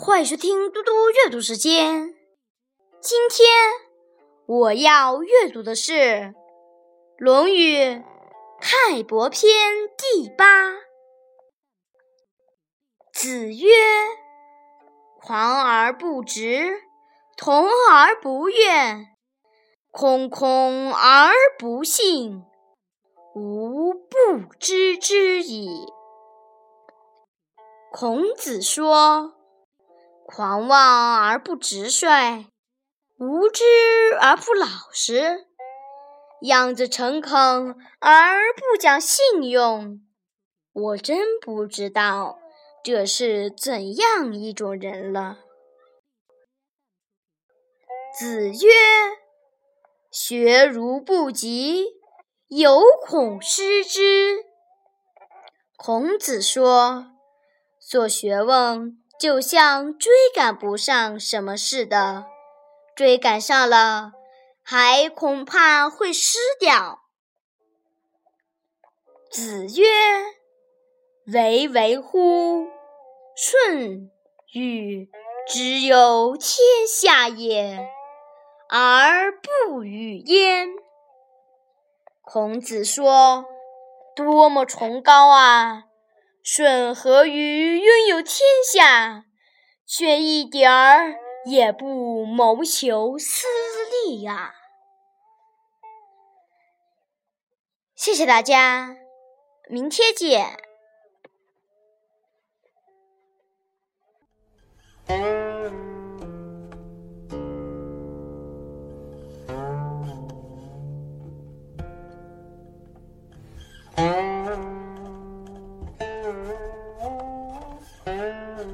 欢迎收听嘟嘟阅读时间。今天我要阅读的是《论语·泰伯篇》第八。子曰：“狂而不直，同而不怨，空空而不信，吾不知之矣。”孔子说。狂妄而不直率，无知而不老实，样子诚恳而不讲信用，我真不知道这是怎样一种人了。子曰：“学如不及，犹恐失之。”孔子说：“做学问。”就像追赶不上什么似的，追赶上了，还恐怕会失掉。子曰：“唯唯乎！舜禹之有天下也，而不与焉。”孔子说：“多么崇高啊！”舜和禹拥有天下，却一点儿也不谋求私利啊！谢谢大家，明天见。Bye.